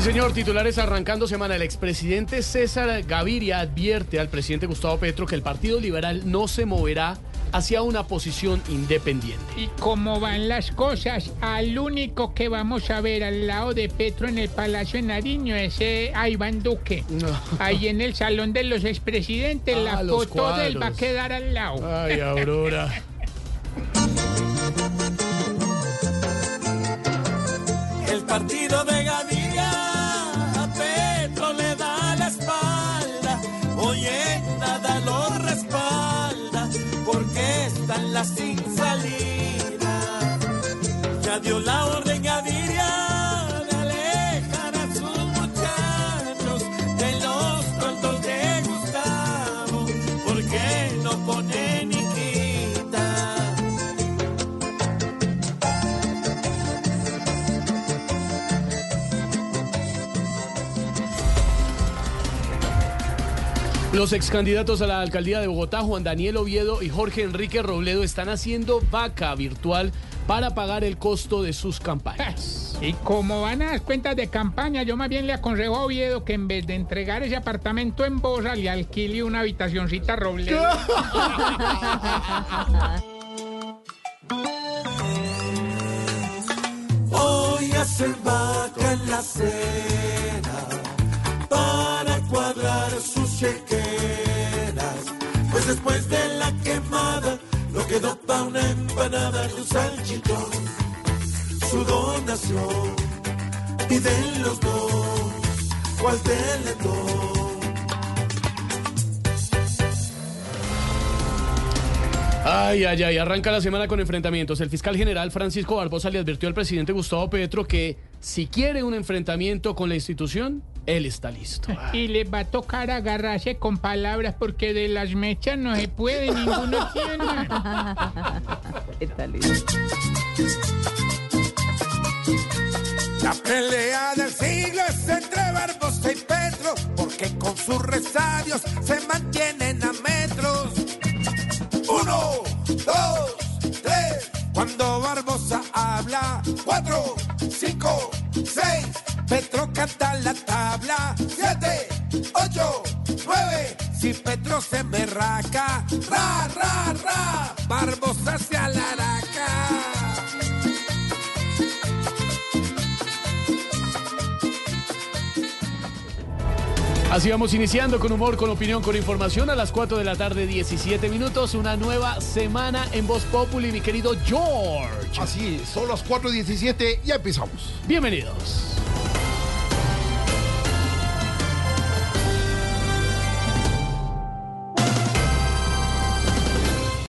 Sí, señor, titulares arrancando semana. El expresidente César Gaviria advierte al presidente Gustavo Petro que el Partido Liberal no se moverá hacia una posición independiente. Y cómo van las cosas, al único que vamos a ver al lado de Petro en el Palacio de Nariño es eh, a Iván Duque. No. Ahí en el Salón de los Expresidentes, Ah, la los foto de él va a quedar al lado. Ay, Aurora. El partido de las sin salida. Ya dio la orden Los ex candidatos a la alcaldía de Bogotá, Juan Daniel Oviedo y Jorge Enrique Robledo, están haciendo vaca virtual para pagar el costo de sus campañas. Y como van a las cuentas de campaña, yo más bien le aconsejo a Oviedo que en vez de entregar ese apartamento en Bosa, le alquile una habitacioncita Robledo. Hoy hacen vaca en la acera para cuadrar sus chequeras. Pues después de la quemada, no quedó pa' una empanada ni un salchichón. Su donación piden los dos, ¿cuál teletón? Ay, ay, ay, arranca la semana con enfrentamientos. El fiscal general Francisco Barbosa le advirtió al presidente Gustavo Petro que si quiere un enfrentamiento con la institución, él está listo. Y le va a tocar agarrarse con palabras porque de las mechas no se puede, ninguno tiene. La pelea del siglo es entre Barbosa y Petro, porque con sus resadios se mantienen a Cuando Barbosa habla, cuatro, cinco, seis. Petro canta la tabla, siete, ocho, nueve. Si Petro se emberraca, ra, ra, ra. Barbosa se alaraca. Así vamos iniciando con humor, con opinión, con información a las 4 de la tarde, 17 minutos. Una nueva semana en Voz Populi, mi querido George. Así, son las 4.17, ya empezamos. Bienvenidos.